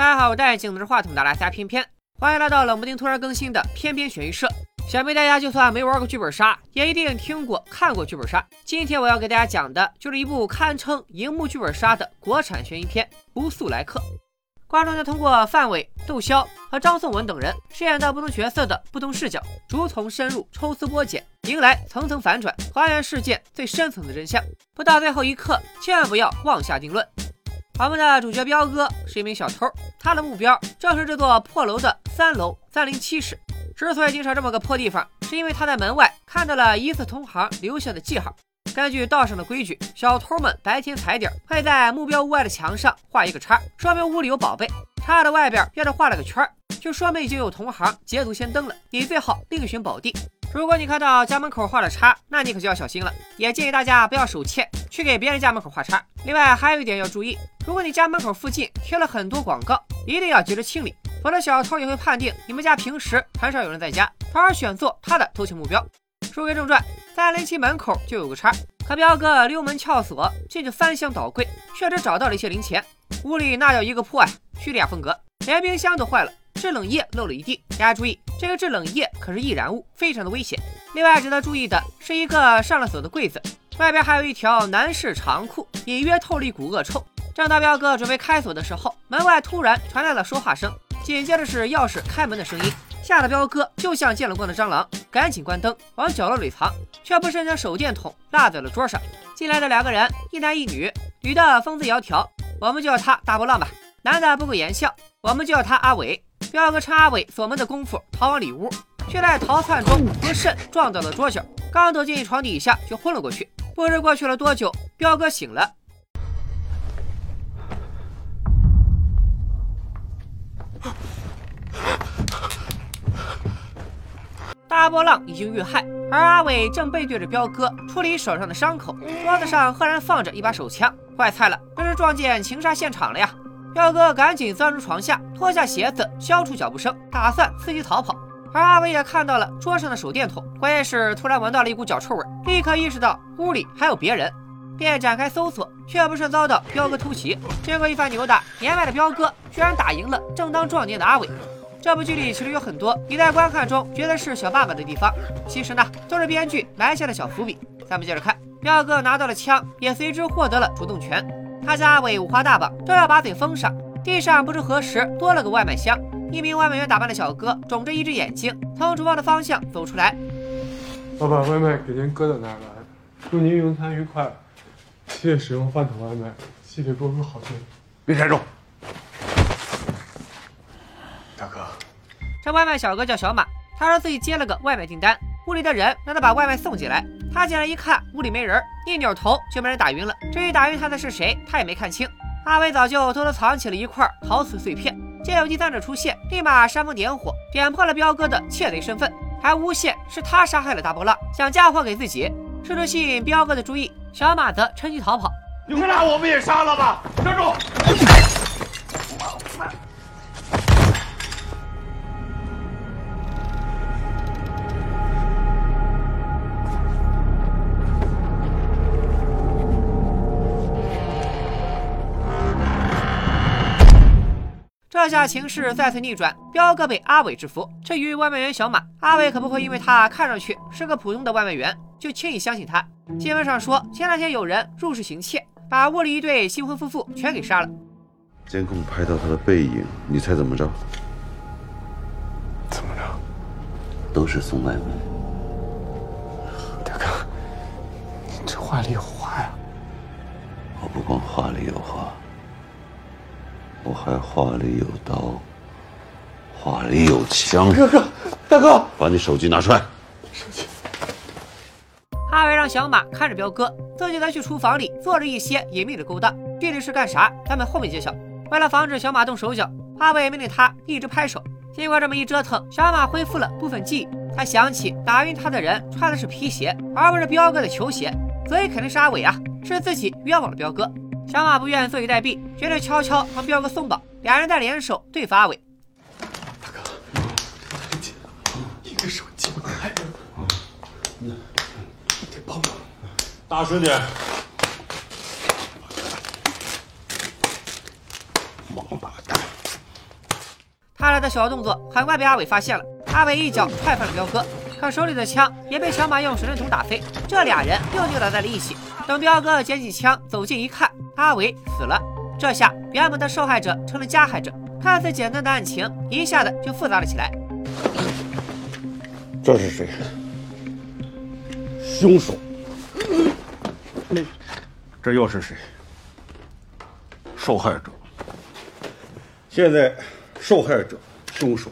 大家好，我戴眼镜子话筒的拉瞎偏偏，欢迎来到冷不丁突然更新的偏偏悬疑社。想必大家就算没玩过剧本杀，也一定听过看过剧本杀。今天我要给大家讲的就是一部堪称荧幕剧本杀的国产悬疑片《不速来客》。观众将通过范伟、窦骁和张颂文等人饰演的不同角色的不同视角，逐层深入抽丝剥茧，迎来层层反转，还原事件最深层的真相。不到最后一刻，千万不要妄下定论。我们的主角彪哥是一名小偷，他的目标正是这座破楼的三楼三零七室。之所以经常这么个破地方，是因为他在门外看到了疑似同行留下的记号。根据道上的规矩，小偷们白天踩点会在目标屋外的墙上画一个叉，说明屋里有宝贝；叉的外边要是画了个圈，就说明已经有同行捷足先登了。你最好另寻宝地。如果你看到家门口画了叉，那你可就要小心了。也建议大家不要手欠去给别人家门口画叉。另外还有一点要注意，如果你家门口附近贴了很多广告，一定要及时清理，否则小偷也会判定你们家平时很少有人在家，从而选做他的偷情目标。书归正传，在零七门口就有个叉，可彪哥溜门撬锁进去翻箱倒柜，确实找到了一些零钱。屋里那叫一个破啊，叙利亚风格，连冰箱都坏了，制冷液漏了一地。大家注意，这个制冷液可是易燃物，非常的危险。另外值得注意的是一个上了锁的柜子，外边还有一条男士长裤，隐约透了一股恶臭。正当彪哥准备开锁的时候，门外突然传来了说话声，紧接着是钥匙开门的声音。吓得彪哥就像见了光的蟑螂，赶紧关灯往角落里藏，却不慎将手电筒落在了桌上。进来的两个人，一男一女，女的风姿窈窕，我们就叫她大波浪吧；男的不苟言笑，我们就叫他阿伟。彪哥趁阿伟锁门的功夫逃往里屋，却在逃窜中不慎撞到了桌角，刚走进床底下就昏了过去。不知过去了多久，彪哥醒了。大波浪已经遇害，而阿伟正背对着彪哥处理手上的伤口。桌子上赫然放着一把手枪，坏菜了，这是撞见情杀现场了呀！彪哥赶紧钻入床下，脱下鞋子，消除脚步声，打算伺机逃跑。而阿伟也看到了桌上的手电筒，关键是突然闻到了一股脚臭味，立刻意识到屋里还有别人，便展开搜索，却不慎遭到彪哥突袭。经过一番扭打，年迈的彪哥居然打赢了正当壮年的阿伟。这部剧里其实有很多你在观看中觉得是小爸爸的地方，其实呢都是编剧埋下的小伏笔。咱们接着看，彪哥拿到了枪，也随之获得了主动权。他家阿伟五花大绑，正要把嘴封上，地上不知何时多了个外卖箱。一名外卖员打扮的小哥肿着一只眼睛，从厨房的方向走出来。我把外卖给您搁到那儿了，祝您用餐愉快。谢谢使用饭桶外卖，谢谢多多好评。别站住！大哥，这外卖小哥叫小马，他说自己接了个外卖订单，屋里的人让他把外卖送进来。他进来一看，屋里没人，一扭头就被人打晕了。至于打晕他的是谁，他也没看清。阿伟早就偷偷藏起了一块陶瓷碎片，见有第三者出现，立马煽风点火，点破了彪哥的窃贼身份，还诬陷是他杀害了大波浪，想嫁祸给自己，试图吸引彪哥的注意。小马则趁机逃跑。你快把我们也杀了吧！站住！这下情势再次逆转，彪哥被阿伟制服。至于外卖员小马，阿伟可不会因为他看上去是个普通的外卖员，就轻易相信他。新闻上说，前两天有人入室行窃，把屋里一对新婚夫妇全给杀了。监控拍到他的背影，你猜怎么着？怎么着？都是送外卖。大哥，你这话里有话呀！我不光话里有话，我还话里有刀，话里有枪。哥哥，大哥，把你手机拿出来。手机。阿伟让小马看着彪哥，自己则去厨房里做着一些隐秘的勾当。具体是干啥，咱们后面揭晓。为了防止小马动手脚，阿伟命令他一直拍手。经过这么一折腾，小马恢复了部分记忆。他想起打晕他的人穿的是皮鞋，而不是彪哥的球鞋，所以肯定是阿伟啊，是自己冤枉了彪哥。小马不愿坐以待毙，决定悄悄帮彪哥松绑。俩人再联手对付阿伟。大哥，太紧了，一个手机不开。你得帮忙，大声点！王八蛋！他俩的小动作很快被阿伟发现了，阿伟一脚踹翻了彪哥，可手里的枪也被小马用手电筒打飞，这俩人又扭打在了一起。等彪哥捡起枪走近一看，阿伟死了。这下原本的受害者成了加害者，看似简单的案情一下子就复杂了起来。这是谁？凶手。这又是谁？受害者。现在，受害者、凶手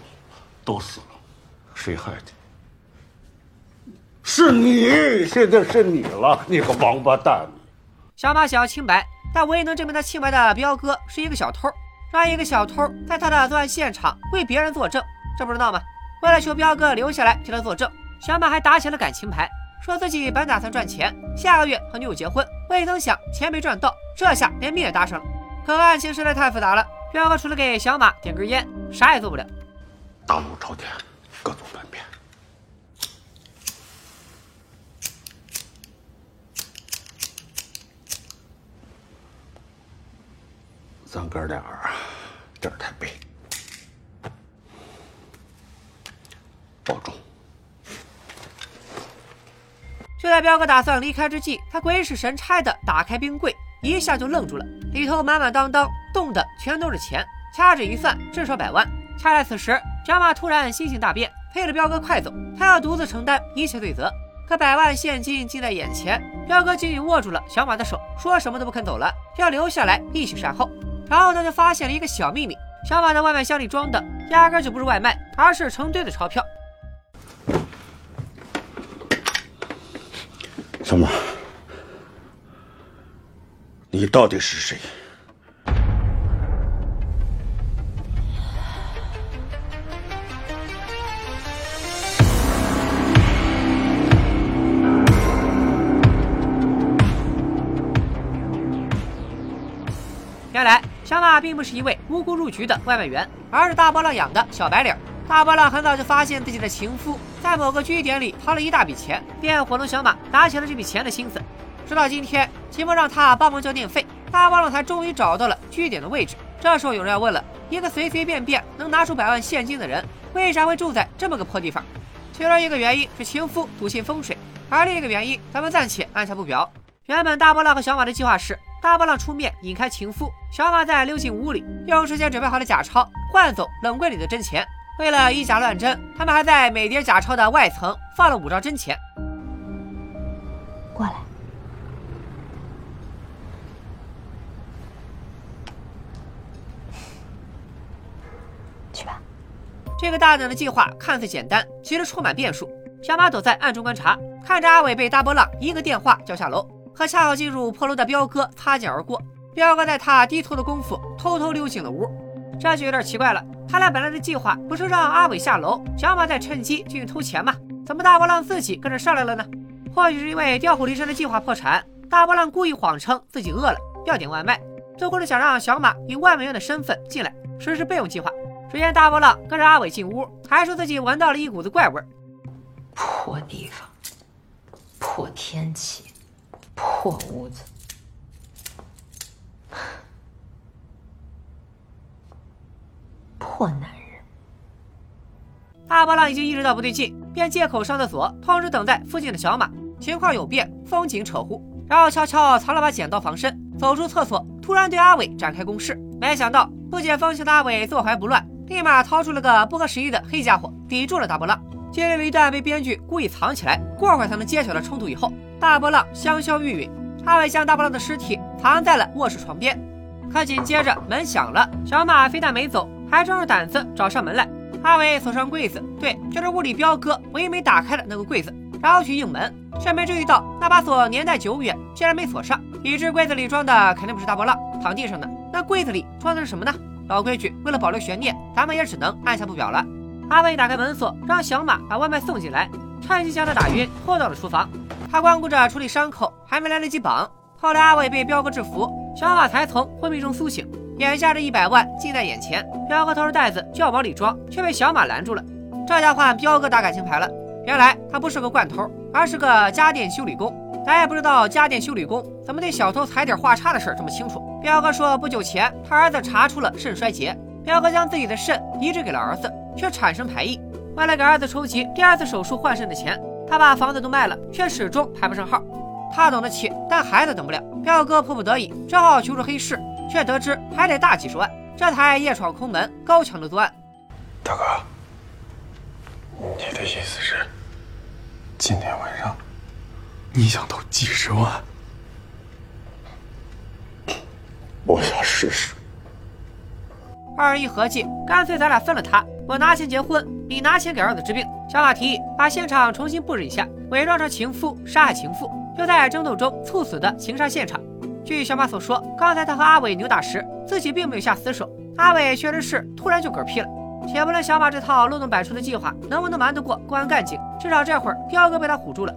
都死了，谁害的？是你！现在是你了，你个王八蛋！小马想要清白，但唯一能证明他清白的彪哥是一个小偷，让一个小偷在他的作案现场为别人作证，这不是闹吗？为了求彪哥留下来替他作证，小马还打起了感情牌，说自己本打算赚钱，下个月和女友结婚，未曾想钱没赚到，这下连命也搭上了。可案情实在太复杂了。彪哥除了给小马点根烟，啥也做不了。大路朝天，各走咱哥俩啊这儿太背，保重。就在彪哥打算离开之际，他鬼使神差的打开冰柜，一下就愣住了，里头满满当当。冻的全都是钱，掐指一算，至少百万。恰在此时，小马突然心性大变，陪着彪哥快走，他要独自承担一切罪责。可百万现金近在眼前，彪哥紧紧握住了小马的手，说什么都不肯走了，要留下来一起善后。然后他就发现了一个小秘密：小马的外卖箱里装的压根就不是外卖，而是成堆的钞票。小马，你到底是谁？来小马并不是一位无辜入局的外卖员，而是大波浪养的小白领。大波浪很早就发现自己的情夫在某个据点里掏了一大笔钱，便伙同小马打起了这笔钱的心思。直到今天，秦风让他帮忙交电费，大波浪才终于找到了据点的位置。这时候有人要问了：一个随随便便能拿出百万现金的人，为啥会住在这么个破地方？其中一个原因是情夫笃信风水，而另一个原因咱们暂且按下不表。原本大波浪和小马的计划是。大波浪出面引开情夫，小马再溜进屋里，用事先准备好的假钞换走冷柜里的真钱。为了以假乱真，他们还在每叠假钞的外层放了五张真钱。过来，去吧。这个大胆的计划看似简单，其实充满变数。小马躲在暗中观察，看着阿伟被大波浪一个电话叫下楼。和恰好进入破楼的彪哥擦肩而过，彪哥在他低头的功夫偷偷溜进了屋，这就有点奇怪了。他俩本来的计划不是让阿伟下楼，小马再趁机进去偷钱吗？怎么大波浪自己跟着上来了呢？或许是因为调虎离山的计划破产，大波浪故意谎称自己饿了要点外卖，最后是想让小马以外卖员的身份进来实施备用计划。只见大波浪跟着阿伟进屋，还说自己闻到了一股子怪味儿。破地方，破天气。破屋子，破男人。大波浪已经意识到不对劲，便借口上厕所，通知等在附近的小马，情况有变，风景扯呼，然后悄悄藏了把剪刀防身，走出厕所，突然对阿伟展开攻势。没想到不解风情的阿伟坐怀不乱，立马掏出了个不合时宜的黑家伙，抵住了大波浪。经历了一段被编剧故意藏起来，过会才能揭晓的冲突以后。大波浪香消玉殒，阿伟将大波浪的尸体藏在了卧室床边。可紧接着门响了，小马非但没走，还壮着胆子找上门来。阿伟锁上柜子，对，就是屋里彪哥唯一没打开的那个柜子，然后去应门，却没注意到那把锁年代久远，竟然没锁上，已知柜子里装的肯定不是大波浪，躺地上的那柜子里装的是什么呢？老规矩，为了保留悬念，咱们也只能按下不表了。阿伟打开门锁，让小马把外卖送进来，趁机将他打晕，拖到了厨房。他光顾着处理伤口，还没来得及绑。后来阿伟被彪哥制服，小马才从昏迷中苏醒。眼下这一百万近在眼前，彪哥掏出袋子就要往里装，却被小马拦住了。这下换彪哥打感情牌了。原来他不是个惯偷，而是个家电修理工。咱也不知道家电修理工怎么对小偷踩点画叉的事儿这么清楚。彪哥说不久前他儿子查出了肾衰竭。彪哥将自己的肾移植给了儿子，却产生排异。为了给儿子筹集第二次手术换肾的钱，他把房子都卖了，却始终排不上号。他等得起，但孩子等不了。彪哥迫不得已，只好求助黑市，却得知还得大几十万，这才夜闯空门，高强度作案。大哥，你的意思是，今天晚上你想投几十万？我想试试。二人一合计，干脆咱俩分了他，我拿钱结婚，你拿钱给儿子治病。小马提议把现场重新布置一下，伪装成情夫杀害情妇，就在争斗中猝死的情杀现场。据小马所说，刚才他和阿伟扭打时，自己并没有下死手，阿伟确实是突然就嗝屁了。且不论小马这套漏洞百出的计划能不能瞒得过公安干警，至少这会儿彪哥被他唬住了。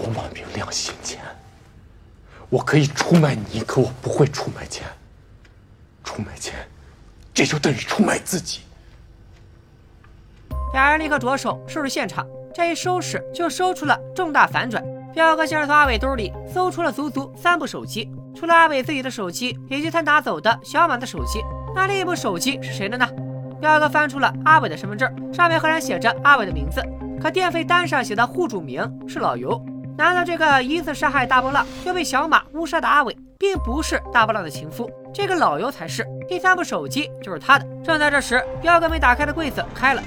我马明亮心钱，我可以出卖你，可我不会出卖钱。出卖钱，这就等于出卖自己。俩人立刻着手收拾现场，这一收拾就收出了重大反转。彪哥先是从阿伟兜里搜出了足足三部手机，除了阿伟自己的手机以及他拿走的小马的手机，那另一部手机是谁的呢？彪哥翻出了阿伟的身份证，上面赫然写着阿伟的名字，可电费单上写的户主名是老尤。难道这个疑似杀害大波浪又被小马误杀的阿伟，并不是大波浪的情夫？这个老尤才是。第三部手机就是他的。正在这时，彪哥没打开的柜子开了。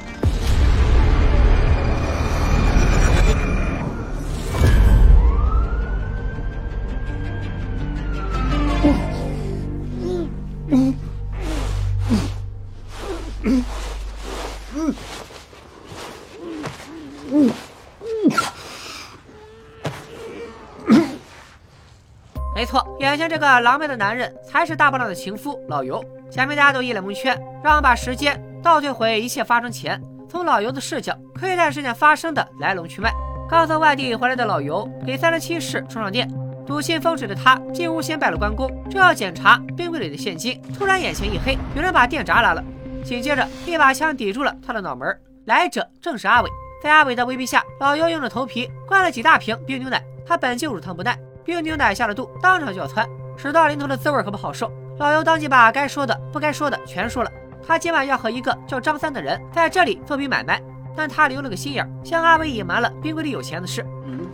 眼前这个狼狈的男人才是大波浪的情夫老尤。下面大家都一脸蒙圈，让我们把时间倒退回一切发生前，从老尤的视角窥探事件发生的来龙去脉。刚从外地回来的老尤给三十七室充上电，笃信风水的他进屋先拜了关公，正要检查冰柜里的现金，突然眼前一黑，有人把电闸拉了，紧接着一把枪抵住了他的脑门。来者正是阿伟。在阿伟的威逼下，老尤硬着头皮灌了几大瓶冰牛奶。他本就乳糖不耐。冰牛奶下了肚，当场就要窜，屎到临头的滋味可不好受。老尤当即把该说的、不该说的全说了。他今晚要和一个叫张三的人在这里做笔买卖，但他留了个心眼，向阿伟隐瞒了冰柜里有钱的事。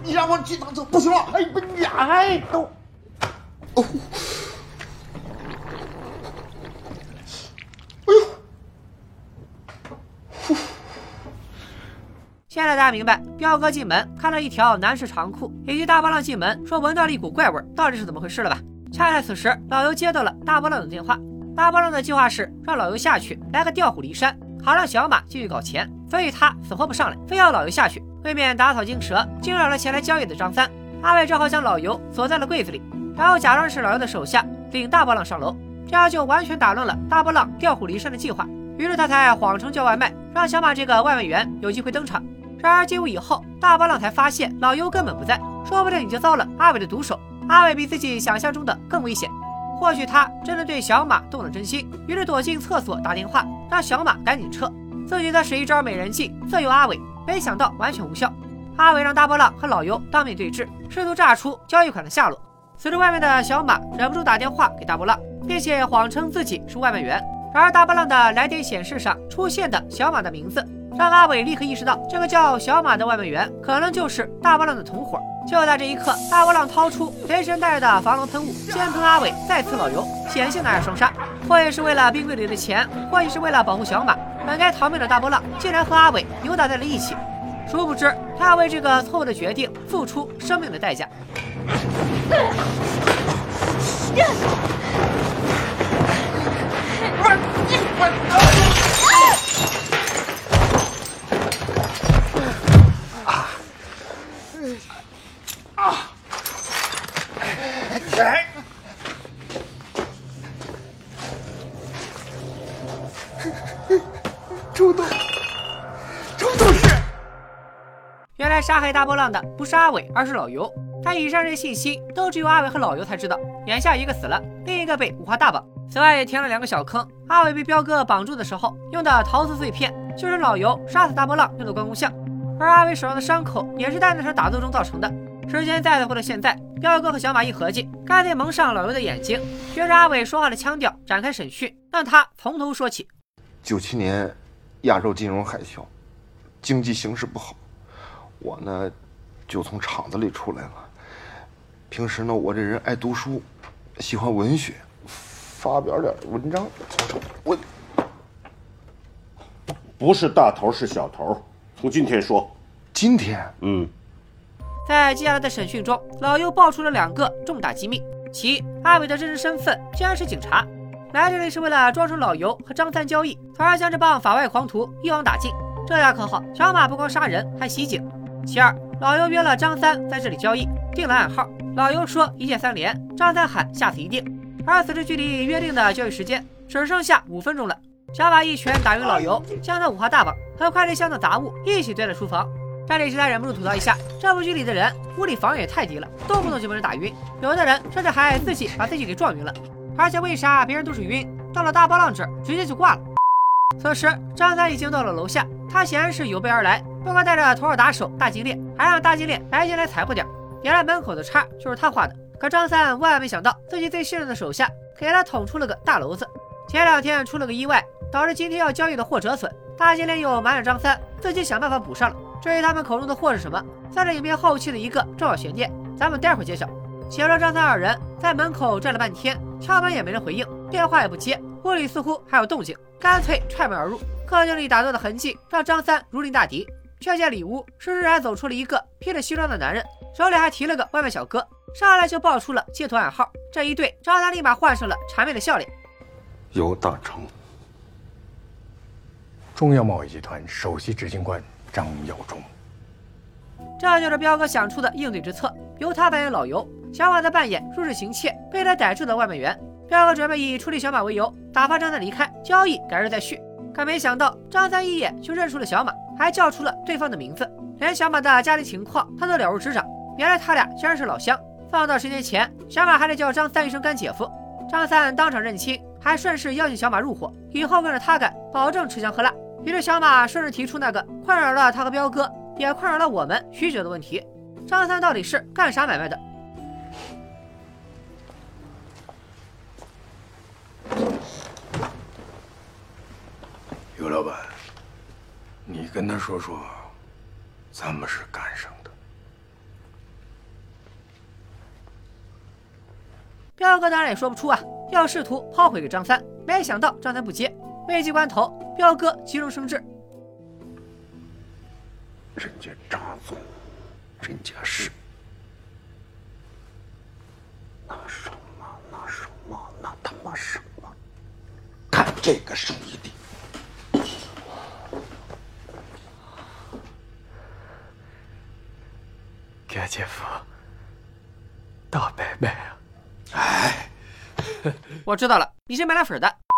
你让我去打车不行了，哎不呀哎都，哦，现在大家明白，彪哥进门看到一条男士长裤，以及大波浪进门说闻到了一股怪味，到底是怎么回事了吧？恰在此时，老尤接到了大波浪的电话。大波浪的计划是让老尤下去来个调虎离山，好让小马继续搞钱，所以他死活不上来，非要老尤下去，未免打草惊蛇，惊扰了前来交易的张三。阿伟只好将老尤锁在了柜子里，然后假装是老尤的手下，领大波浪上楼，这样就完全打乱了大波浪调虎离山的计划。于是他才谎称叫外卖，让小马这个外卖员有机会登场。然而进屋以后，大波浪才发现老尤根本不在，说不定已经遭了阿伟的毒手。阿伟比自己想象中的更危险，或许他真的对小马动了真心，于是躲进厕所打电话让小马赶紧撤，自己则使一招美人计色诱阿伟，没想到完全无效。阿伟让大波浪和老尤当面对质，试图炸出交易款的下落。此时外面的小马忍不住打电话给大波浪，并且谎称自己是外卖员。然而大波浪的来电显示上出现的小马的名字。让阿伟立刻意识到，这个叫小马的外卖员可能就是大波浪的同伙。就在这一刻，大波浪掏出随身带的防狼喷雾，先喷阿伟，再刺老尤，显性拿下双杀。或许是为了冰柜里的钱，或许是为了保护小马，本该逃命的大波浪竟然和阿伟扭打在了一起。殊不知，他要为这个错误的决定付出生命的代价。出动！出动是原来杀害大波浪的不是阿伟，而是老尤。但以上这些信息都只有阿伟和老尤才知道。眼下一个死了，另一个被五花大绑。此外也填了两个小坑。阿伟被彪哥绑住的时候用的陶瓷碎片，就是老尤杀死大波浪用的关公像。而阿伟手上的伤口也是在那场打斗中造成的。时间再次回到现在，彪哥和小马一合计，干脆蒙上老刘的眼睛，学着阿伟说话的腔调展开审讯，让他从头说起。九七年亚洲金融海啸，经济形势不好，我呢就从厂子里出来了。平时呢，我这人爱读书，喜欢文学，发表点文章。我不是大头是小头，从今天说。今天，嗯，在接下来的审讯中，老尤爆出了两个重大机密：其一，阿伟的真实身份竟然是警察，来这里是为了装成老尤和张三交易，从而将这帮法外狂徒一网打尽。这下可好，小马不光杀人，还袭警。其二，老尤约了张三在这里交易，定了暗号。老尤说一键三连，张三喊下次一定。而此时距离约定的交易时间只剩下五分钟了。小马一拳打晕老尤，将他五花大绑，和快递箱的杂物一起堆在厨房。这里实在忍不住吐槽一下，这部剧里的人物理防御也太低了，动不动就被人打晕，有的人甚至还自己把自己给撞晕了。而且为啥别人都是晕，到了大波浪这儿直接就挂了？此时张三已经到了楼下，他显然是有备而来，不光带着头号打手大金链，还让大金链来进来踩破点。原来门口的叉就是他画的，可张三万万没想到，自己最信任的手下给他捅出了个大娄子。前两天出了个意外，导致今天要交易的货折损，大金链又瞒着张三，自己想办法补上了。至于他们口中的货是什么，算是影片后期的一个重要悬念，咱们待会儿揭晓。且说张三二人在门口站了半天，敲门也没人回应，电话也不接，屋里似乎还有动静，干脆踹门而入。客厅里打斗的痕迹让张三如临大敌，却见里屋施施然走出了一个披着西装的男人，手里还提了个外卖小哥，上来就报出了接头暗号。这一对，张三立马换上了谄媚的笑脸。尤大成，中央贸易集团首席执行官。张耀忠，这就是彪哥想出的应对之策。由他扮演老尤，小马则扮演入室行窃被他逮住的外卖员。彪哥准备以处理小马为由，打发张三离开，交易改日再续。可没想到，张三一眼就认出了小马，还叫出了对方的名字，连小马的家庭情况他都了如指掌。原来他俩竟然是老乡。放到十年前，小马还得叫张三一声干姐夫。张三当场认亲，还顺势邀请小马入伙，以后跟着他干，保证吃香喝辣。于是小马顺势提出那个困扰了他和彪哥，也困扰了我们许久的问题：张三到底是干啥买卖的？尤老板，你跟他说说，咱们是干什么的？彪哥当然也说不出啊，要试图抛回给张三，没想到张三不接。危急关头，彪哥急中生智。人家张总，人家是那什么那什么那他妈什么，干这个生意的。干姐夫大伯伯啊！哎，我知道了，你是卖凉粉的。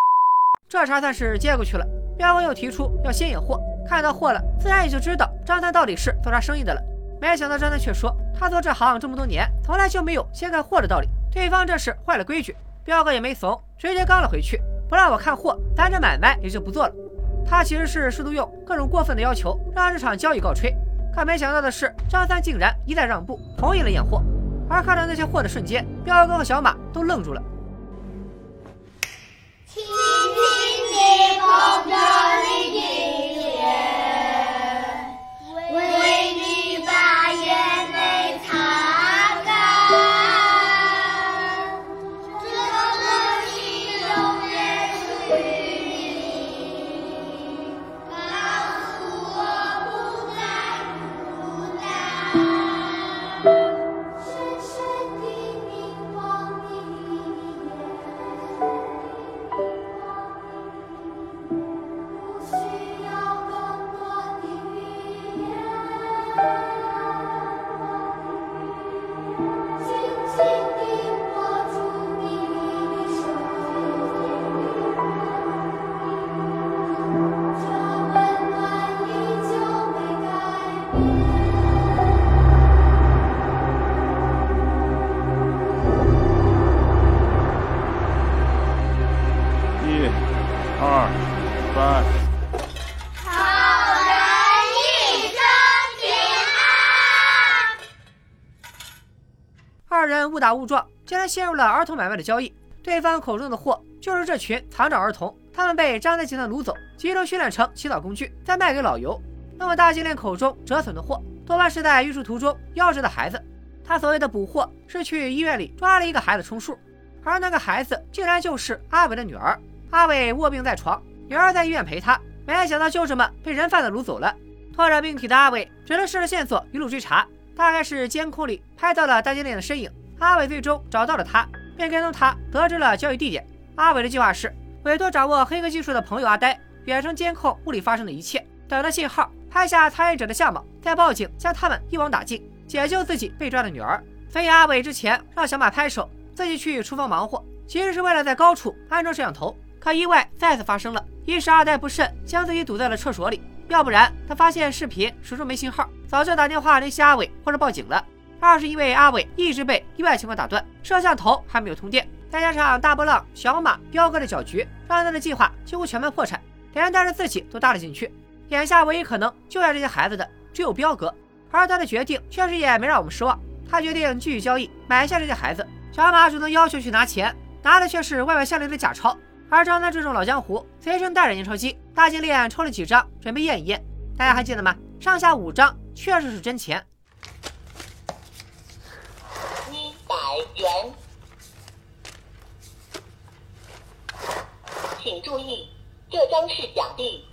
这茬算是接过去了。彪哥又提出要先引货，看到货了，自然也就知道张三到底是做啥生意的了。没想到张三却说，他做这行这么多年，从来就没有先看货的道理。对方这是坏了规矩，彪哥也没怂，直接刚了回去。不让我看货，咱这买卖也就不做了。他其实是试图用各种过分的要求，让这场交易告吹。可没想到的是，张三竟然一再让步，同意了验货。而看到那些货的瞬间，彪哥和小马都愣住了。King, king, king, 误撞，竟然陷入了儿童买卖的交易。对方口中的货，就是这群残障儿童。他们被张在前的掳走，集中训练成洗澡工具，再卖给老尤。那么大金链口中折损的货，多半是在运输途中夭折的孩子。他所谓的捕获，是去医院里抓了一个孩子充数，而那个孩子竟然就是阿伟的女儿。阿伟卧病在床，女儿在医院陪他，没想到就这么被人贩子掳走了。拖着病体的阿伟只能顺着线索一路追查，大概是监控里拍到了大金链的身影。阿伟最终找到了他，便跟踪他，得知了交易地点。阿伟的计划是委托掌握黑客技术的朋友阿呆，远程监控屋里发生的一切，等到信号，拍下参与者的相貌，再报警，将他们一网打尽，解救自己被抓的女儿。所以阿伟之前让小马拍手，自己去厨房忙活，其实是为了在高处安装摄像头。可意外再次发生了，一是阿呆不慎将自己堵在了厕所里，要不然他发现视频始终没信号，早就打电话联系阿伟或者报警了。二是因为阿伟一直被意外情况打断，摄像头还没有通电，再加上大波浪、小马、彪哥的搅局，让他的计划几乎全面破产，连带着自己都搭了进去。眼下唯一可能救下这些孩子的只有彪哥，而他的决定确实也没让我们失望。他决定继续交易，买下这些孩子。小马主动要求去拿钱，拿的却是外外向里的假钞。而张三这种老江湖，随身带着验钞机。大金链抽了几张，准备验一验。大家还记得吗？上下五张确实是真钱。一百元，请注意，这张是奖励。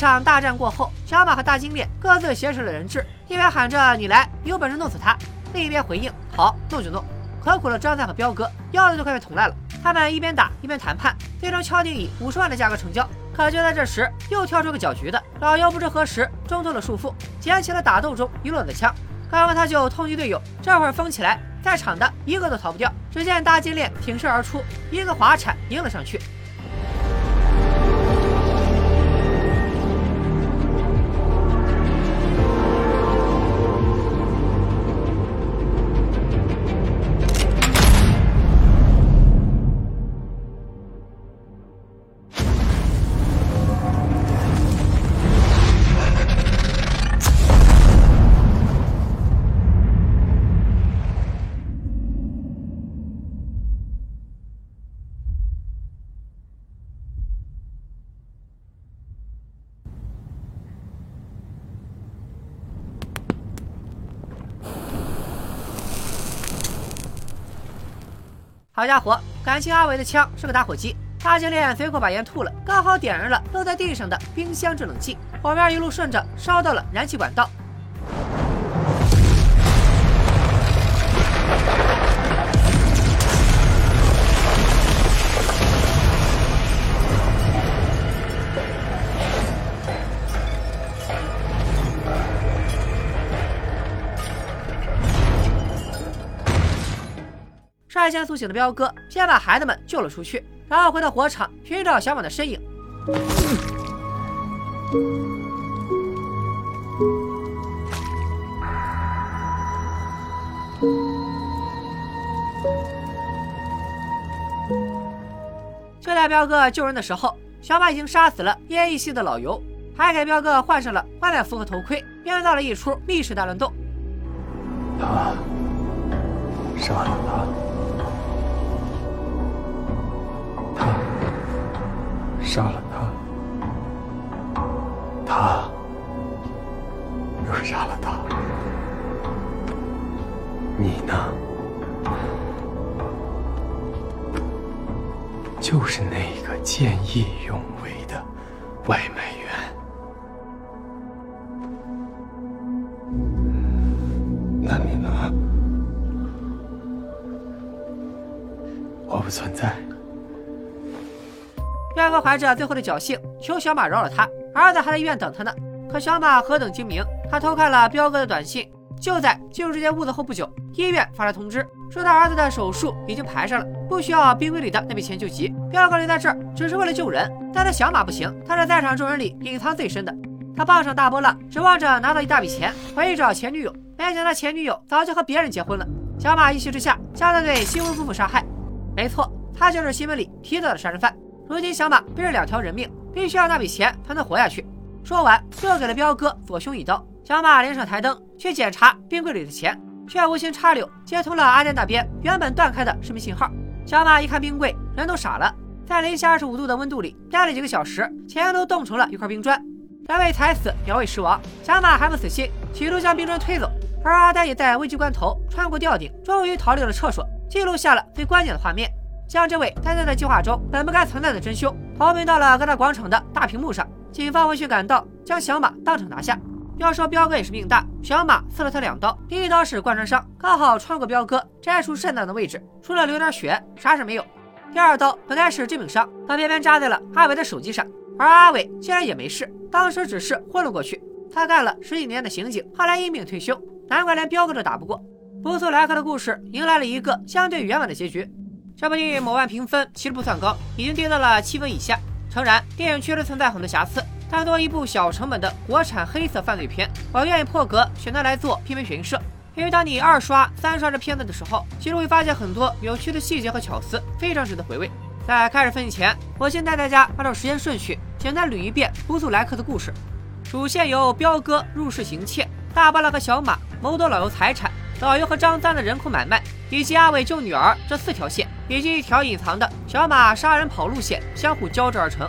场大战过后，小马和大金链各自挟持了人质，一边喊着“你来，有本事弄死他”，另一边回应“好，弄就弄”。可苦了张三和彪哥，腰子都快被捅烂了。他们一边打一边谈判，最终敲定以五十万的价格成交。可就在这时，又跳出个搅局的老妖，不知何时挣脱了束缚，捡起了打斗中遗落的枪，刚刚他就通缉队友，这会儿疯起来，在场的一个都逃不掉。只见大金链挺身而出，一个滑铲迎了上去。好家伙，感情阿伟的枪是个打火机，大金链随口把烟吐了，刚好点燃了落在地上的冰箱制冷剂，火苗一路顺着烧到了燃气管道。先苏醒的彪哥先把孩子们救了出去，然后回到火场寻找小马的身影。就在彪哥救人的时候，小马已经杀死了奄奄一息的老尤，还给彪哥换上了万载服和头盔，编造了一出密室大乱斗。他杀了，他杀了他，他又杀了他。你呢？就是那个见义勇为的外卖员。那你呢？我不存在。彪哥怀着最后的侥幸，求小马饶了他，儿子还在医院等他呢。可小马何等精明，他偷看了彪哥的短信，就在进入这间屋子后不久，医院发来通知，说他儿子的手术已经排上了，不需要冰柜里的那笔钱救急。彪哥留在这儿只是为了救人，但他小马不行，他是在场众人里隐藏最深的。他傍上大波浪，指望着拿到一大笔钱回去找前女友，没想到前女友早就和别人结婚了。小马一气之下将他对新婚夫妇杀害。没错，他就是新闻里提到的杀人犯。如今小马背着两条人命，必须要那笔钱才能活下去。说完，又给了彪哥左胸一刀。小马连上台灯去检查冰柜里的钱，却无心插柳接通了阿呆那边原本断开的视频信号。小马一看冰柜，人都傻了，在零下二十五度的温度里待了几个小时，钱都冻成了一块冰砖。人为财死，鸟为食亡。小马还不死心，企图将冰砖推走。而阿呆也在危急关头穿过吊顶，终于逃离了厕所，记录下了最关键的画面，将这位待在了计划中本不该存在的真凶投屏到了各大广场的大屏幕上。警方闻讯赶到，将小马当场拿下。要说彪哥也是命大，小马刺了他两刀，第一刀是贯穿伤，刚好穿过彪哥摘除肾脏的位置，除了流点血，啥事没有。第二刀本该是致命伤，可偏偏扎在了阿伟的手机上，而阿伟竟然也没事，当时只是昏了过去。他干了十几年的刑警，后来因病退休，难怪连彪哥都打不过。布苏莱克的故事迎来了一个相对圆满的结局。这部电影某万评分其实不算高，已经跌到了七分以下。诚然，电影确实存在很多瑕疵。但作为一部小成本的国产黑色犯罪片，我愿意破格选它来做片片悬疑社。因为当你二刷、三刷这片子的时候，其实会发现很多有趣的细节和巧思，非常值得回味。在开始分析前，我先带大家按照时间顺序简单捋一遍布苏莱克的故事。主线由彪哥入室行窃，大巴拉和小马谋夺老尤财产，老尤和张三的人口买卖，以及阿伟救女儿这四条线，以及一条隐藏的小马杀人跑路线，相互交织而成。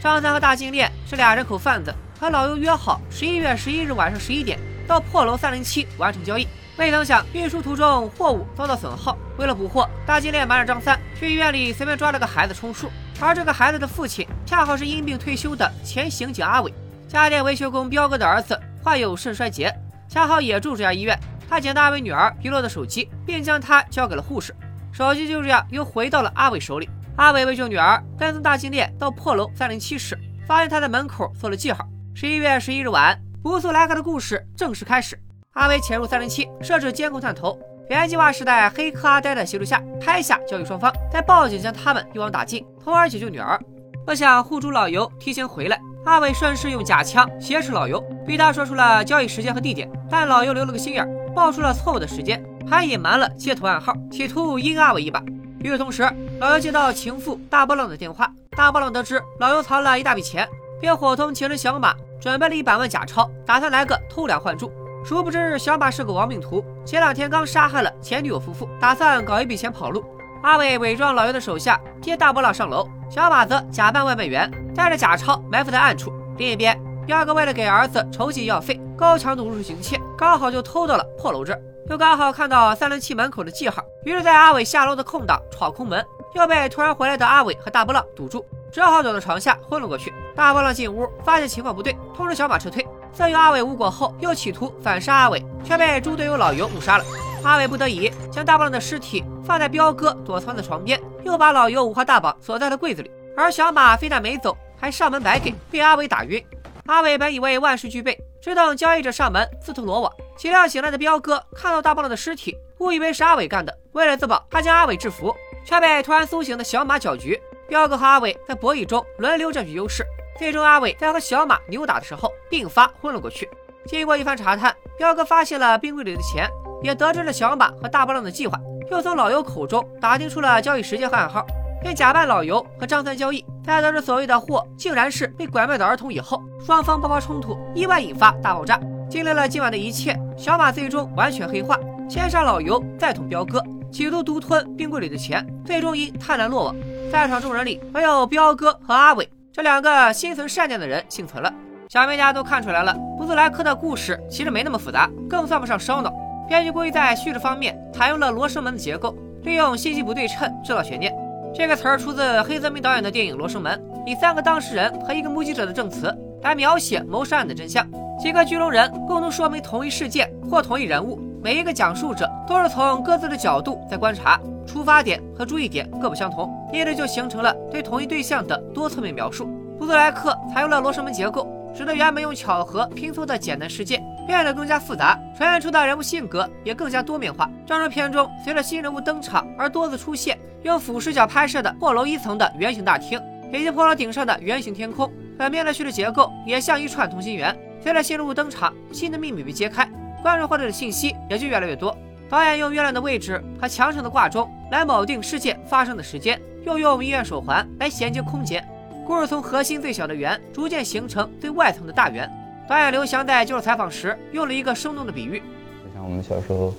张三和大金链是俩人口贩子，和老尤约好十一月十一日晚上十一点到破楼三零七完成交易。未曾想运输途中货物遭到损耗，为了补货，大金链瞒着张三去医院里随便抓了个孩子充数。而这个孩子的父亲恰好是因病退休的前刑警阿伟，家电维修工彪哥的儿子患有肾衰竭，恰好也住这家医院。他捡到阿伟女儿遗落的手机，并将它交给了护士，手机就这样又回到了阿伟手里。阿伟为救女儿，跟踪大金链到破楼三零七室，发现他在门口做了记号。十一月十一日晚，布苏莱克的故事正式开始。阿伟潜入三零七，设置监控探头。原计划是在黑客阿呆的协助下拍下交易双方，再报警将他们一网打尽，从而解救女儿。不想户主老尤提前回来，阿伟顺势用假枪挟持老尤，逼他说出了交易时间和地点。但老尤留了个心眼，报出了错误的时间，还隐瞒了接头暗号，企图阴阿伟一把。与此同时，老尤接到情妇大波浪的电话。大波浪得知老尤藏了一大笔钱，便伙同情人小马准备了一百万假钞，打算来个偷梁换柱。殊不知小马是个亡命徒，前两天刚杀害了前女友夫妇，打算搞一笔钱跑路。阿伟伪装老尤的手下，接大波浪上楼，小马则假扮外卖员，带着假钞埋伏在暗处。另一边，彪哥为了给儿子筹集医药费，高强度入室行窃，刚好就偷到了破楼这儿。又刚好看到三零七门口的记号，于是，在阿伟下楼的空档闯空门，又被突然回来的阿伟和大波浪堵住，只好躲到床下昏了过去。大波浪进屋发现情况不对，通知小马撤退。色诱阿伟无果后，又企图反杀阿伟，却被猪队友老尤误杀了。阿伟不得已将大波浪的尸体放在彪哥躲藏的床边，又把老尤五花大绑锁在了柜子里。而小马非但没走，还上门白给，被阿伟打晕。阿伟本以为万事俱备，只等交易者上门自投罗网。岂料醒来的彪哥看到大波浪的尸体，误以为是阿伟干的。为了自保，他将阿伟制服，却被突然苏醒的小马搅局。彪哥和阿伟在博弈中轮流占据优势，最终阿伟在和小马扭打的时候病发昏了过去。经过一番查探，彪哥发现了冰柜里的钱，也得知了小马和大波浪的计划，又从老尤口中打听出了交易时间和暗号，便假扮老尤和张三交易。在得知所谓的货竟然是被拐卖的儿童以后，双方爆发冲突，意外引发大爆炸。经历了今晚的一切，小马最终完全黑化，先杀老尤，再捅彪哥，企图独吞冰柜里的钱，最终因贪婪落网。在场众人里，唯有彪哥和阿伟这两个心存善念的人幸存了。小媒家都看出来了，布兹莱克的故事其实没那么复杂，更算不上烧脑。编剧故意在叙事方面采用了罗生门的结构，利用信息不对称制造悬念。这个词儿出自黑泽明导演的电影《罗生门》，以三个当事人和一个目击者的证词来描写谋杀案的真相。几个剧中人共同说明同一事件或同一人物，每一个讲述者都是从各自的角度在观察，出发点和注意点各不相同，因此就形成了对同一对象的多侧面描述。布兹莱克采用了罗生门结构，使得原本用巧合拼凑的简单世界变得更加复杂，呈现出的人物性格也更加多面化。正如片中随着新人物登场而多次出现用俯视角拍摄的破楼一层的圆形大厅，以及破楼顶上的圆形天空，本片的叙事结构也像一串同心圆。随着新人物登场，新的秘密被揭开，观众获得的信息也就越来越多。导演用月亮的位置和墙上的挂钟来锚定事件发生的时间，又用医院手环来衔接空间。故事从核心最小的圆逐渐形成最外层的大圆。导演刘翔在接受采访时用了一个生动的比喻，就像我们小时候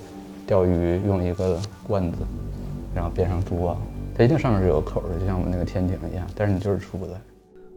钓鱼用一个罐子，然后边上蛛网，它一定上面是有口的，就像我们那个天井一样，但是你就是出不来。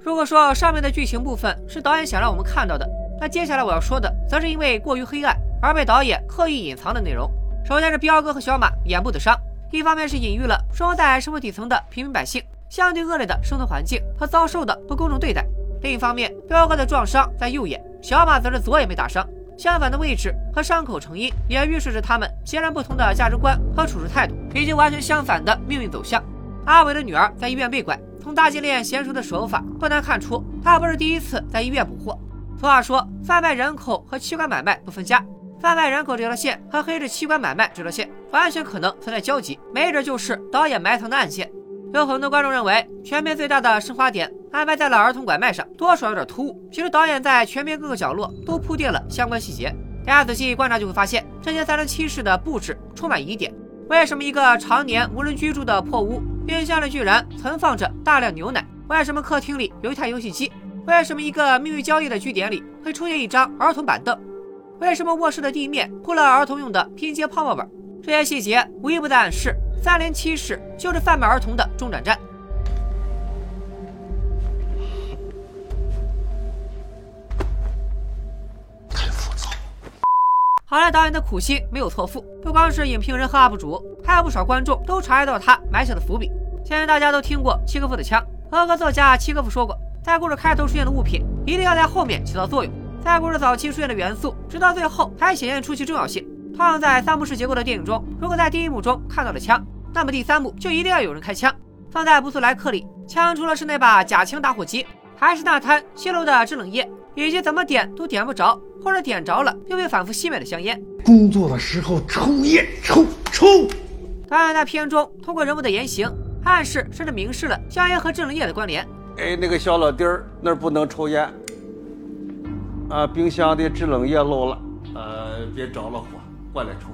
如果说上面的剧情部分是导演想让我们看到的，那接下来我要说的，则是因为过于黑暗而被导演刻意隐藏的内容。首先是彪哥和小马眼部的伤，一方面是隐喻了生活在社会底层的平民百姓相对恶劣的生存环境和遭受的不公正对待；另一方面，彪哥的撞伤在右眼，小马则是左眼被打伤，相反的位置和伤口成因，也预示着他们截然不同的价值观和处事态度，以及完全相反的命运走向。阿伟的女儿在医院被拐，从大金链娴熟的手法不难看出，她不是第一次在医院捕获。俗话说，贩卖人口和器官买卖不分家。贩卖人口这条线和黑市器官买卖这条线完全可能存在交集，没准就是导演埋藏的暗线。有很多观众认为，全片最大的升华点安排在了儿童拐卖上，多少有点突兀。其实导演在全片各个角落都铺垫了相关细节，大家仔细观察就会发现，这些三零七室的布置充满疑点。为什么一个常年无人居住的破屋，冰箱里居然存放着大量牛奶？为什么客厅里有一台游戏机？为什么一个命运交易的据点里会出现一张儿童板凳？为什么卧室的地面铺了儿童用的拼接泡沫本？这些细节无一不在暗示，三零七室就是贩卖儿童的中转站。太。好在导演的苦心没有错付，不光是影评人和 UP 主，还有不少观众都察觉到他埋下的伏笔。相信大家都听过契诃夫的枪，俄国作家契诃夫说过，在故事开头出现的物品，一定要在后面起到作用。在故事早期出现的元素，直到最后才显现出其重要性。同样在三幕式结构的电影中，如果在第一幕中看到了枪，那么第三幕就一定要有人开枪。放在布苏莱克里，枪除了是那把假枪打火机，还是那滩泄漏的制冷液，以及怎么点都点不着，或者点着了又被反复熄灭的香烟。工作的时候抽烟，抽抽。当然在片中通过人物的言行，暗示甚至明示了香烟和制冷液的关联。哎，那个小老弟儿那儿不能抽烟。啊，冰箱的制冷液漏了，呃，别着了火，过来抽。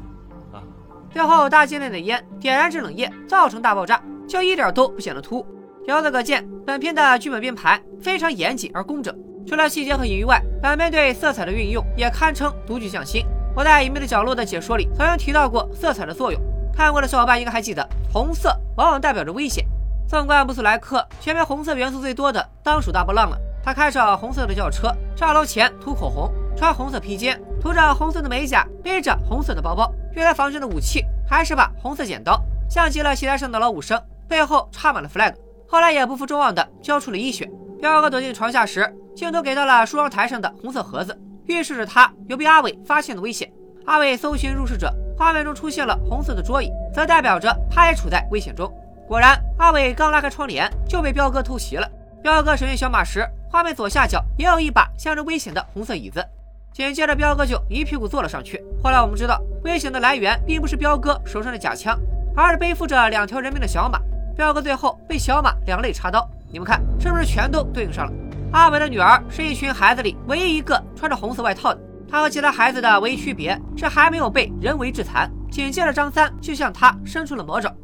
最后大金链的烟点燃制冷液，造成大爆炸，就一点都不显得突。由此可见，本片的剧本编排非常严谨而工整。除了细节和隐喻外，本片对色彩的运用也堪称独具匠心。我在隐秘的角落的解说里曾经提到过色彩的作用，看过的小伙伴应该还记得，红色往往代表着危险。纵观布斯莱克，全片红色元素最多的当属大波浪了。他开着红色的轿车，上楼前涂口红，穿红色披肩，涂着红色的美甲，背着红色的包包。用来防身的武器还是把红色剪刀，像极了戏台上的老武生，背后插满了 flag。后来也不负众望的交出了医血。彪哥躲进床下时，镜头给到了梳妆台上的红色盒子，预示着他有被阿伟发现的危险。阿伟搜寻入室者，画面中出现了红色的桌椅，则代表着他也处在危险中。果然，阿伟刚拉开窗帘就被彪哥偷袭了。彪哥审讯小马时。画面左下角也有一把象征危险的红色椅子，紧接着彪哥就一屁股坐了上去。后来我们知道，危险的来源并不是彪哥手上的假枪，而是背负着两条人命的小马。彪哥最后被小马两肋插刀，你们看是不是全都对应上了？阿伟的女儿是一群孩子里唯一一个穿着红色外套的，她和其他孩子的唯一区别是还没有被人为致残。紧接着张三就向他伸出了魔爪。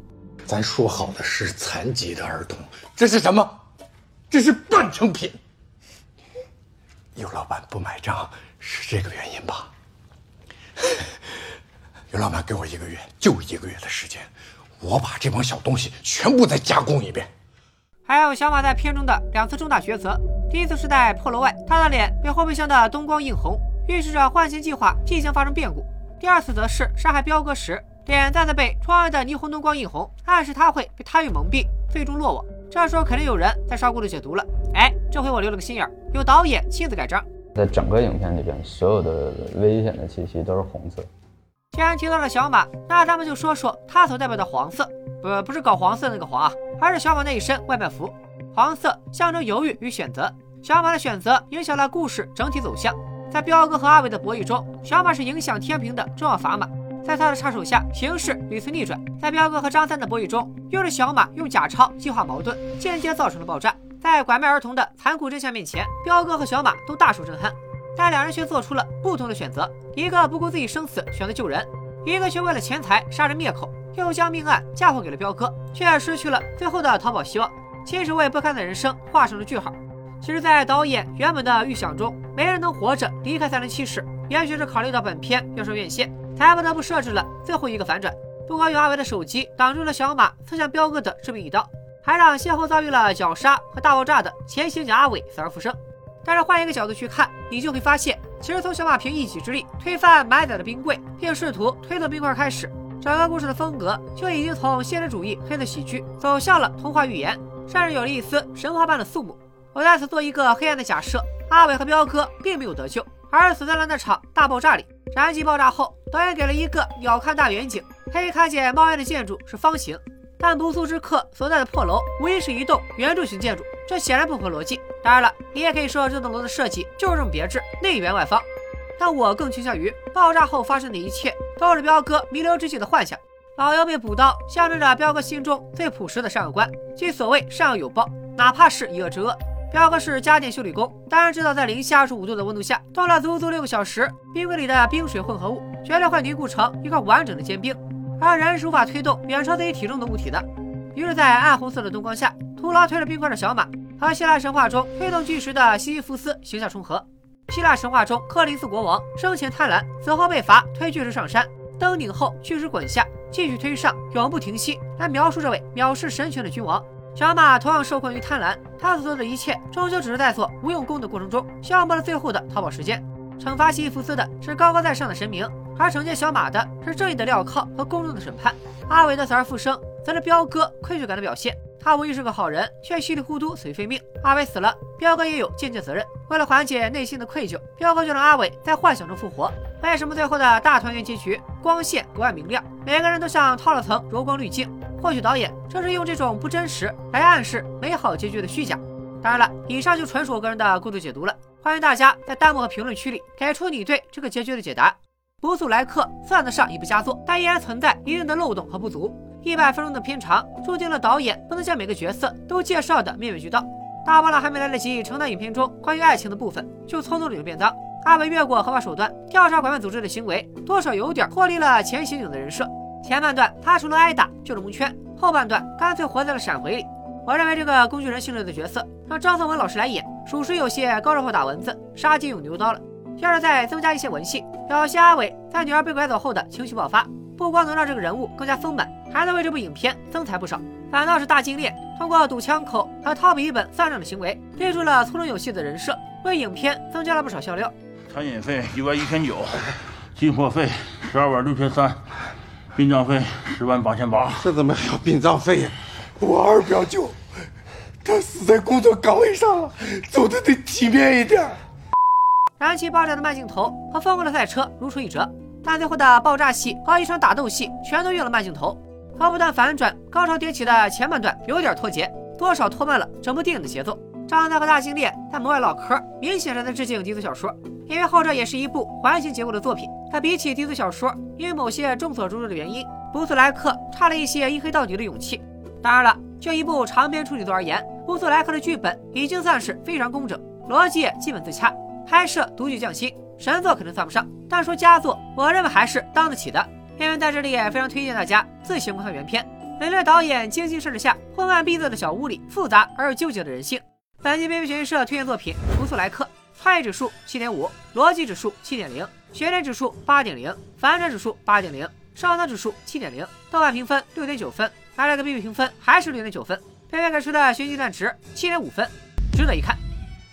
咱说好的是残疾的儿童，这是什么？这是半成品。有老板不买账是这个原因吧？尤老板给我一个月，就一个月的时间，我把这帮小东西全部再加工一遍。还有小马在片中的两次重大抉择：第一次是在破楼外，他的脸被后备箱的灯光映红，预示着换弦计划即将发生变故；第二次则是杀害彪哥时，脸再次被窗外的霓虹灯光映红，暗示他会被贪欲蒙蔽，最终落网。这时候肯定有人在刷咕噜解读了。哎，这回我留了个心眼，有导演亲自盖章。在整个影片里边，所有的危险的气息都是红色。既然提到了小马，那咱们就说说他所代表的黄色，不，不是搞黄色那个黄啊，而是小马那一身外卖服。黄色象征犹豫与选择，小马的选择影响了故事整体走向。在彪哥和阿伟的博弈中，小马是影响天平的重要砝码。在他的插手下，形势屡次逆转。在彪哥和张三的博弈中，又是小马用假钞激化矛盾，间接造成了爆炸。在拐卖儿童的残酷真相面前，彪哥和小马都大受震撼，但两人却做出了不同的选择：一个不顾自己生死选择救人，一个却为了钱财杀人灭口，又将命案嫁祸给了彪哥，却失去了最后的逃跑希望，亲手为不堪的人生画上了句号。其实，在导演原本的预想中，没人能活着离开三零七室。也许是考虑到本片要上院线，才不得不设置了最后一个反转。不光用阿伟的手机挡住了小马刺向彪哥的致命一刀，还让先后遭遇了绞杀和大爆炸的前刑警阿伟死而复生。但是换一个角度去看，你就会发现，其实从小马凭一己之力推翻埋载的冰柜，并试图推动冰块开始，整个故事的风格就已经从现实主义黑色喜剧走向了童话寓言，甚至有了一丝神话般的肃穆。我在此做一个黑暗的假设：阿伟和彪哥并没有得救，而死在了那场大爆炸里。燃机爆炸后，导演给了一个鸟瞰大远景，可以看见冒烟的建筑是方形，但不速之客所在的破楼无疑是一栋圆柱形建筑，这显然不合逻辑。当然了，你也可以说这栋楼的设计就是这么别致，内圆外方。但我更倾向于爆炸后发生的一切都是彪哥弥留之际的幻想。老姚被补刀，象征着彪哥心中最朴实的善恶观，即所谓善恶有报，哪怕是以恶制恶。彪哥是家电修理工，当然知道在零下二十五度的温度下冻了足足六个小时，冰柜里的冰水混合物绝对会凝固成一块完整的坚冰，而人是无法推动远超自己体重的物体的。于是，在暗红色的灯光下，徒劳推着冰块的小马和希腊神话中推动巨石的西西弗斯形象重合。希腊神话中，克林斯国王生前贪婪，死后被罚推巨石上山，登顶后巨石滚下，继续推上，永不停息，来描述这位藐视神权的君王。小马同样受困于贪婪，他所做的一切终究只是在做无用功的过程中消磨了最后的逃跑时间。惩罚西西弗斯的是高高在上的神明，而惩戒小马的是正义的镣铐和公正的审判。阿伟的死而复生，则是彪哥愧疚感的表现。他无疑是个好人，却稀里糊涂死于非命。阿伟死了，彪哥也有间接责任。为了缓解内心的愧疚，彪哥就让阿伟在幻想中复活。为什么最后的大团圆结局光线格外明亮，每个人都像套了层柔光滤镜？或许导演正是用这种不真实来暗示美好结局的虚假。当然了，以上就纯属我个人的过度解读了。欢迎大家在弹幕和评论区里给出你对这个结局的解答。不速来客算得上一部佳作，但依然存在一定的漏洞和不足。一百分钟的片长，注定了导演不能将每个角色都介绍的面面俱到。大波浪还没来得及承担影片中关于爱情的部分，就匆匆领了便当。阿伟越过合法手段调查拐卖组织的行为，多少有点脱离了前刑警的人设。前半段他除了挨打就是蒙圈，后半段干脆活在了闪回里。我认为这个工具人性质的角色让张颂文老师来演，属实有些高热炮打蚊子，杀鸡用牛刀了。要是再增加一些文戏，表现阿伟在女儿被拐走后的情绪爆发，不光能让这个人物更加丰满，还能为这部影片增彩不少。反倒是大金链通过堵枪口和掏笔本算账的行为，立住了粗中有细的人设，为影片增加了不少笑料。餐饮费一万一千九，进货费十二万六千三。殡葬费十万八千八，这怎么还有殡葬费呀？我二表舅，他死在工作岗位上了，走的得体面一点。燃气爆炸的慢镜头和疯狂的赛车如出一辙，但最后的爆炸戏和一场打斗戏全都用了慢镜头，和不断反转、高潮迭起的前半段有点脱节，多少拖慢了整部电影的节奏。张三和大金链在门外唠嗑，明显是在致敬低俗小说，因为后者也是一部环形结构的作品。它比起低俗小说，因为某些众所周知的原因，布斯莱克差了一些一黑到底的勇气。当然了，就一部长篇处女作而言，布斯莱克的剧本已经算是非常工整，逻辑也基本自洽，拍摄独具匠心，神作肯定算不上，但说佳作，我认为还是当得起的。片源在这里也非常推荐大家自行观看原片，领略导演精心设置下昏暗闭塞的小屋里复杂而又纠结的人性。本期编剧悬疑社推荐作品《不速来客》，创意指数七点五，逻辑指数七点零，悬念指数八点零，反转指数八点零，上当指数七点零，豆瓣评分六点九分，阿莱的 B B 评分还是六点九分，片片给出的悬疑段值七点五分，值得一看。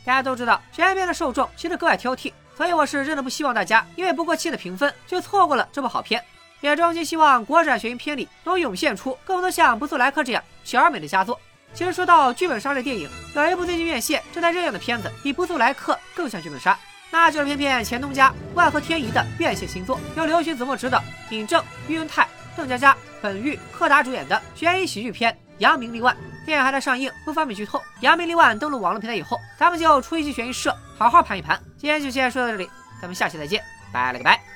大家都知道，悬疑片的受众其实格外挑剔，所以我是真的不希望大家因为不过期的评分就错过了这部好片，也衷心希望国产悬疑片里能涌现出更多像《不速来客》这样小而美的佳作。其实说到剧本杀类电影，有一部最近院线正在热映的片子，比《不速来客》更像剧本杀，那就是偏偏钱东家、万合天宜的院线新作，由刘勋子墨执导，尹正、于文泰、邓家佳、本玉、柯达主演的悬疑喜剧片《扬名立万》。电影还在上映，不方便剧透。《扬名立万》登陆网络平台以后，咱们就出一期悬疑社，好好盘一盘。今天就先说到这里，咱们下期再见，拜了个拜。